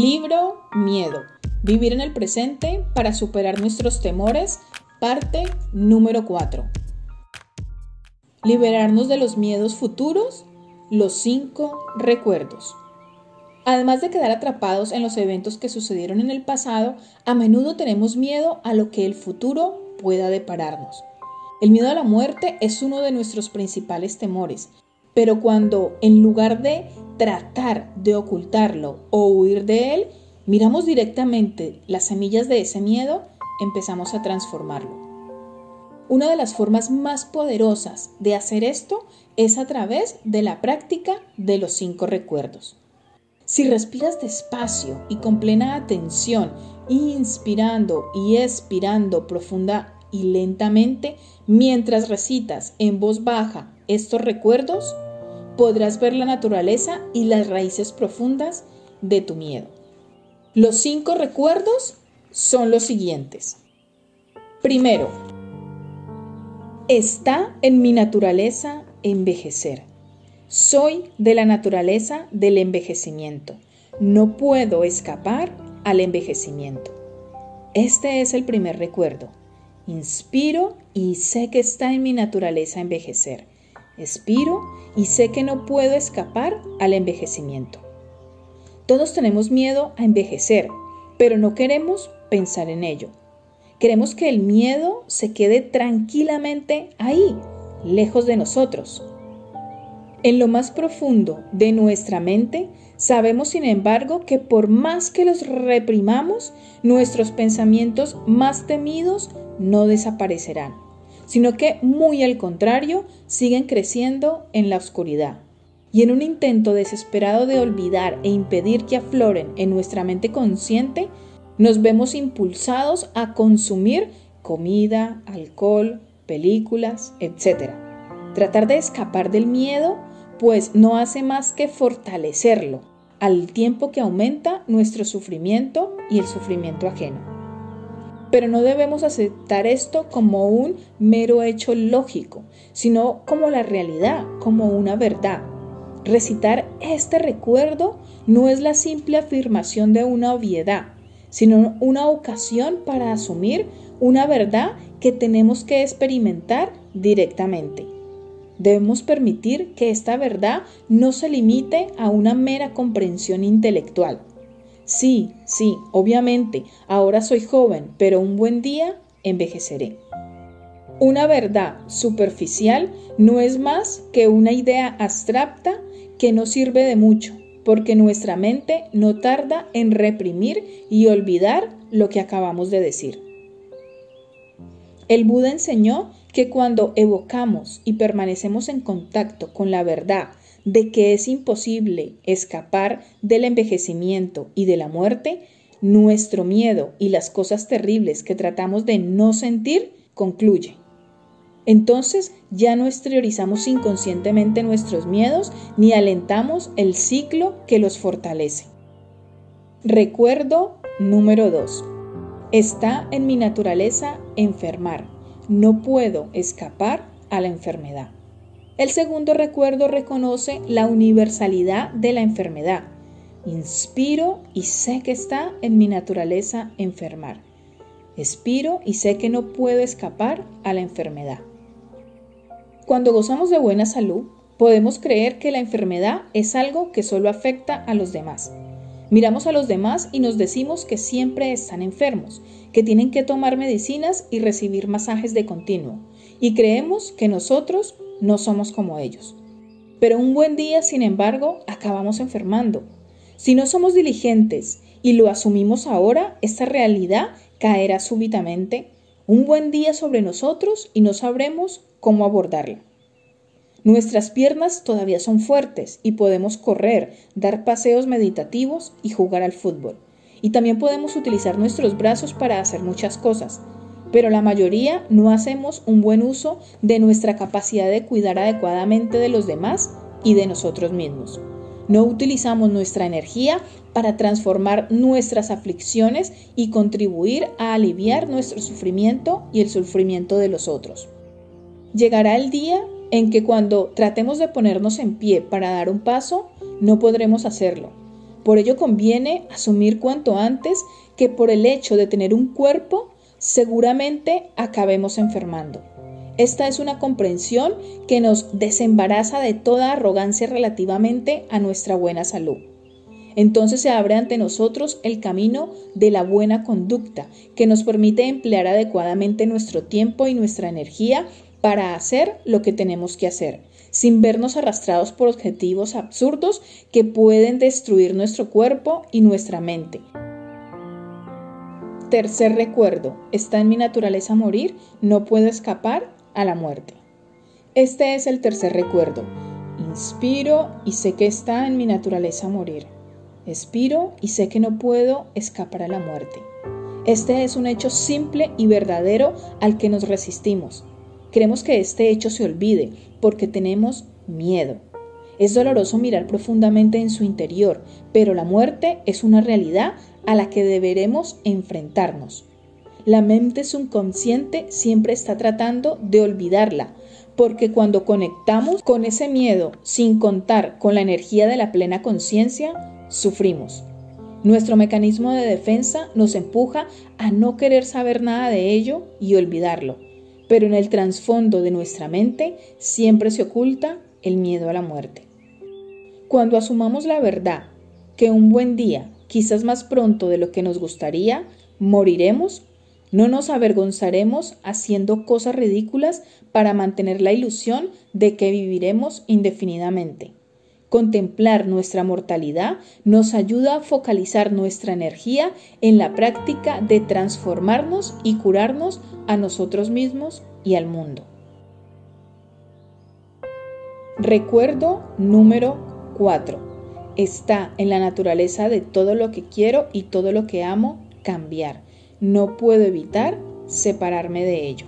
Libro Miedo. Vivir en el presente para superar nuestros temores. Parte número 4. Liberarnos de los miedos futuros. Los cinco recuerdos. Además de quedar atrapados en los eventos que sucedieron en el pasado, a menudo tenemos miedo a lo que el futuro pueda depararnos. El miedo a la muerte es uno de nuestros principales temores, pero cuando en lugar de tratar de ocultarlo o huir de él, miramos directamente las semillas de ese miedo, empezamos a transformarlo. Una de las formas más poderosas de hacer esto es a través de la práctica de los cinco recuerdos. Si respiras despacio y con plena atención, inspirando y expirando profunda y lentamente, mientras recitas en voz baja estos recuerdos, podrás ver la naturaleza y las raíces profundas de tu miedo. Los cinco recuerdos son los siguientes. Primero, está en mi naturaleza envejecer. Soy de la naturaleza del envejecimiento. No puedo escapar al envejecimiento. Este es el primer recuerdo. Inspiro y sé que está en mi naturaleza envejecer. Expiro y sé que no puedo escapar al envejecimiento. Todos tenemos miedo a envejecer, pero no queremos pensar en ello. Queremos que el miedo se quede tranquilamente ahí, lejos de nosotros. En lo más profundo de nuestra mente, sabemos sin embargo que por más que los reprimamos, nuestros pensamientos más temidos no desaparecerán sino que muy al contrario, siguen creciendo en la oscuridad. Y en un intento desesperado de olvidar e impedir que afloren en nuestra mente consciente, nos vemos impulsados a consumir comida, alcohol, películas, etc. Tratar de escapar del miedo, pues no hace más que fortalecerlo, al tiempo que aumenta nuestro sufrimiento y el sufrimiento ajeno. Pero no debemos aceptar esto como un mero hecho lógico, sino como la realidad, como una verdad. Recitar este recuerdo no es la simple afirmación de una obviedad, sino una ocasión para asumir una verdad que tenemos que experimentar directamente. Debemos permitir que esta verdad no se limite a una mera comprensión intelectual, Sí, sí, obviamente, ahora soy joven, pero un buen día envejeceré. Una verdad superficial no es más que una idea abstracta que no sirve de mucho, porque nuestra mente no tarda en reprimir y olvidar lo que acabamos de decir. El Buda enseñó que cuando evocamos y permanecemos en contacto con la verdad de que es imposible escapar del envejecimiento y de la muerte, nuestro miedo y las cosas terribles que tratamos de no sentir concluye. Entonces ya no exteriorizamos inconscientemente nuestros miedos ni alentamos el ciclo que los fortalece. Recuerdo número 2. Está en mi naturaleza enfermar. No puedo escapar a la enfermedad. El segundo recuerdo reconoce la universalidad de la enfermedad. Inspiro y sé que está en mi naturaleza enfermar. Expiro y sé que no puedo escapar a la enfermedad. Cuando gozamos de buena salud, podemos creer que la enfermedad es algo que solo afecta a los demás. Miramos a los demás y nos decimos que siempre están enfermos, que tienen que tomar medicinas y recibir masajes de continuo, y creemos que nosotros no somos como ellos. Pero un buen día, sin embargo, acabamos enfermando. Si no somos diligentes y lo asumimos ahora, esta realidad caerá súbitamente un buen día sobre nosotros y no sabremos cómo abordarla. Nuestras piernas todavía son fuertes y podemos correr, dar paseos meditativos y jugar al fútbol. Y también podemos utilizar nuestros brazos para hacer muchas cosas, pero la mayoría no hacemos un buen uso de nuestra capacidad de cuidar adecuadamente de los demás y de nosotros mismos. No utilizamos nuestra energía para transformar nuestras aflicciones y contribuir a aliviar nuestro sufrimiento y el sufrimiento de los otros. Llegará el día en que cuando tratemos de ponernos en pie para dar un paso, no podremos hacerlo, Por ello conviene asumir cuanto antes que por el hecho de tener un cuerpo seguramente acabemos enfermando. Esta es una comprensión que nos desembaraza de toda arrogancia relativamente a nuestra buena salud. Entonces se abre ante nosotros el camino de la buena conducta, que nos permite emplear adecuadamente nuestro tiempo y nuestra energía para hacer lo que tenemos que hacer, sin vernos arrastrados por objetivos absurdos que pueden destruir nuestro cuerpo y nuestra mente. Tercer recuerdo, está en mi naturaleza morir, no puedo escapar a la muerte. Este es el tercer recuerdo. Inspiro y sé que está en mi naturaleza morir. Expiro y sé que no puedo escapar a la muerte. Este es un hecho simple y verdadero al que nos resistimos. Queremos que este hecho se olvide porque tenemos miedo. Es doloroso mirar profundamente en su interior, pero la muerte es una realidad a la que deberemos enfrentarnos. La mente subconsciente siempre está tratando de olvidarla, porque cuando conectamos con ese miedo sin contar con la energía de la plena conciencia, sufrimos. Nuestro mecanismo de defensa nos empuja a no querer saber nada de ello y olvidarlo, pero en el trasfondo de nuestra mente siempre se oculta el miedo a la muerte. Cuando asumamos la verdad que un buen día quizás más pronto de lo que nos gustaría, moriremos, no nos avergonzaremos haciendo cosas ridículas para mantener la ilusión de que viviremos indefinidamente. Contemplar nuestra mortalidad nos ayuda a focalizar nuestra energía en la práctica de transformarnos y curarnos a nosotros mismos y al mundo. Recuerdo número 4 está en la naturaleza de todo lo que quiero y todo lo que amo cambiar. No puedo evitar separarme de ello.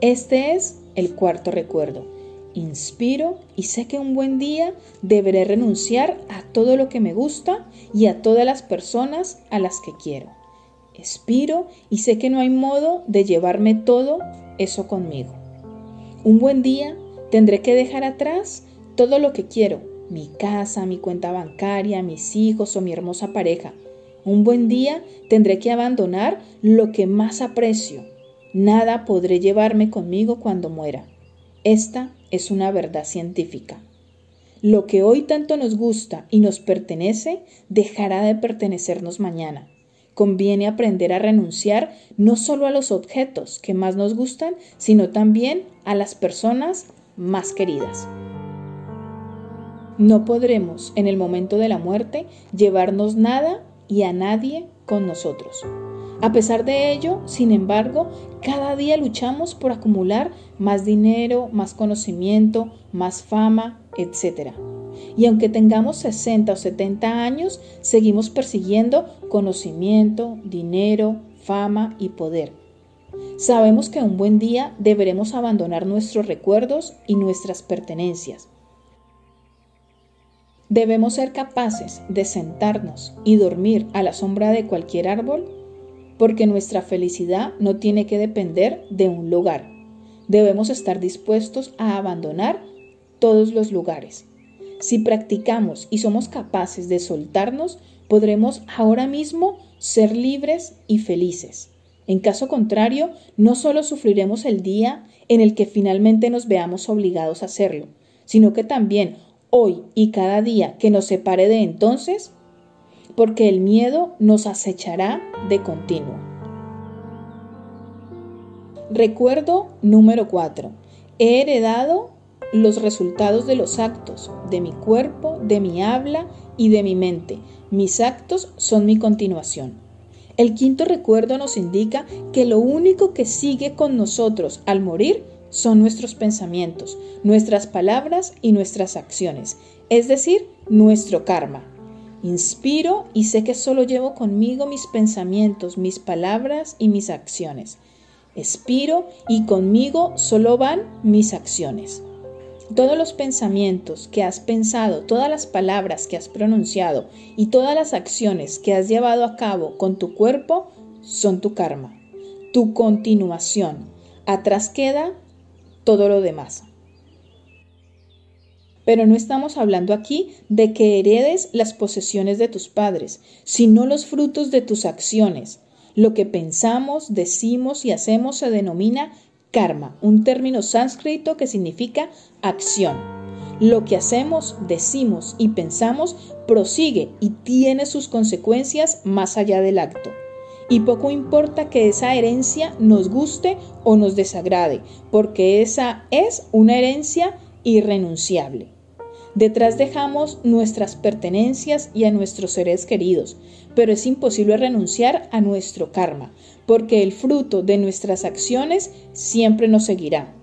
Este es el cuarto recuerdo. Inspiro y sé que un buen día deberé renunciar a todo lo que me gusta y a todas las personas a las que quiero. Expiro y sé que no hay modo de llevarme todo eso conmigo. Un buen día tendré que dejar atrás todo lo que quiero mi casa, mi cuenta bancaria, mis hijos o mi hermosa pareja. Un buen día tendré que abandonar lo que más aprecio. Nada podré llevarme conmigo cuando muera. Esta es una verdad científica. Lo que hoy tanto nos gusta y nos pertenece dejará de pertenecernos mañana. Conviene aprender a renunciar no solo a los objetos que más nos gustan, sino también a las personas más queridas. No podremos en el momento de la muerte llevarnos nada y a nadie con nosotros. A pesar de ello, sin embargo, cada día luchamos por acumular más dinero, más conocimiento, más fama, etc. Y aunque tengamos 60 o 70 años, seguimos persiguiendo conocimiento, dinero, fama y poder. Sabemos que un buen día deberemos abandonar nuestros recuerdos y nuestras pertenencias Debemos ser capaces de sentarnos y dormir a la sombra de cualquier árbol porque nuestra felicidad no tiene que depender de un lugar. Debemos estar dispuestos a abandonar todos los lugares. Si practicamos y somos capaces de soltarnos, podremos ahora mismo ser libres y felices. En caso contrario, no solo sufriremos el día en el que finalmente nos veamos obligados a hacerlo, sino que también hoy y cada día que nos separe de entonces, porque el miedo nos acechará de continuo. Recuerdo número 4. He heredado los resultados de los actos, de mi cuerpo, de mi habla y de mi mente. Mis actos son mi continuación. El quinto recuerdo nos indica que lo único que sigue con nosotros al morir son nuestros pensamientos, nuestras palabras y nuestras acciones, es decir, nuestro karma. Inspiro y sé que solo llevo conmigo mis pensamientos, mis palabras y mis acciones. Expiro y conmigo solo van mis acciones. Todos los pensamientos que has pensado, todas las palabras que has pronunciado y todas las acciones que has llevado a cabo con tu cuerpo son tu karma, tu continuación. Atrás queda todo lo demás. Pero no estamos hablando aquí de que heredes las posesiones de tus padres, sino los frutos de tus acciones. Lo que pensamos, decimos y hacemos se denomina karma, un término sánscrito que significa acción. Lo que hacemos, decimos y pensamos prosigue y tiene sus consecuencias más allá del acto. Y poco importa que esa herencia nos guste o nos desagrade, porque esa es una herencia irrenunciable. Detrás dejamos nuestras pertenencias y a nuestros seres queridos, pero es imposible renunciar a nuestro karma, porque el fruto de nuestras acciones siempre nos seguirá.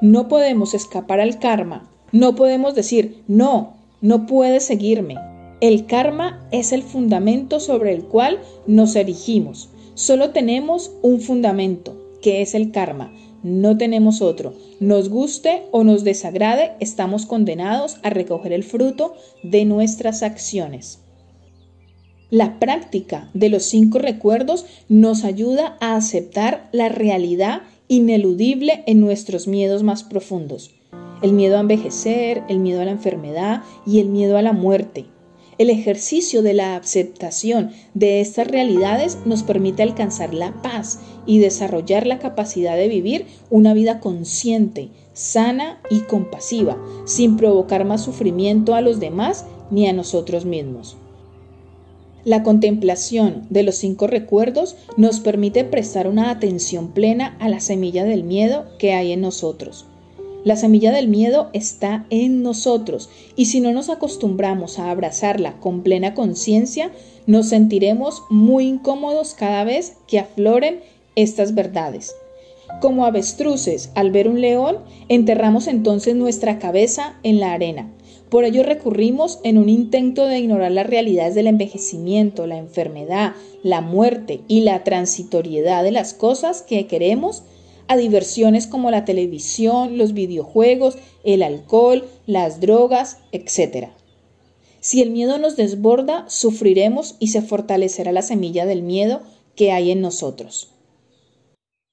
No podemos escapar al karma, no podemos decir, no, no puedes seguirme. El karma es el fundamento sobre el cual nos erigimos. Solo tenemos un fundamento, que es el karma, no tenemos otro. Nos guste o nos desagrade, estamos condenados a recoger el fruto de nuestras acciones. La práctica de los cinco recuerdos nos ayuda a aceptar la realidad ineludible en nuestros miedos más profundos. El miedo a envejecer, el miedo a la enfermedad y el miedo a la muerte. El ejercicio de la aceptación de estas realidades nos permite alcanzar la paz y desarrollar la capacidad de vivir una vida consciente, sana y compasiva, sin provocar más sufrimiento a los demás ni a nosotros mismos. La contemplación de los cinco recuerdos nos permite prestar una atención plena a la semilla del miedo que hay en nosotros. La semilla del miedo está en nosotros y si no nos acostumbramos a abrazarla con plena conciencia, nos sentiremos muy incómodos cada vez que afloren estas verdades. Como avestruces al ver un león, enterramos entonces nuestra cabeza en la arena. Por ello recurrimos en un intento de ignorar las realidades del envejecimiento, la enfermedad, la muerte y la transitoriedad de las cosas que queremos a diversiones como la televisión, los videojuegos, el alcohol, las drogas, etc. Si el miedo nos desborda, sufriremos y se fortalecerá la semilla del miedo que hay en nosotros.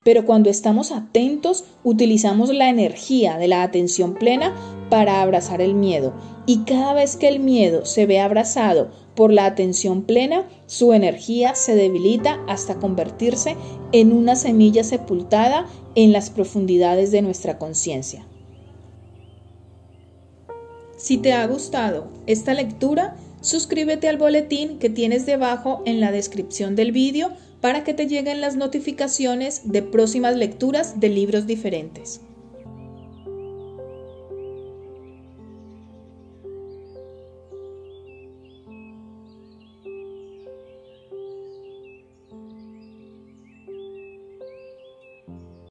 Pero cuando estamos atentos, utilizamos la energía de la atención plena para abrazar el miedo. Y cada vez que el miedo se ve abrazado por la atención plena, su energía se debilita hasta convertirse en una semilla sepultada en las profundidades de nuestra conciencia. Si te ha gustado esta lectura, suscríbete al boletín que tienes debajo en la descripción del vídeo para que te lleguen las notificaciones de próximas lecturas de libros diferentes.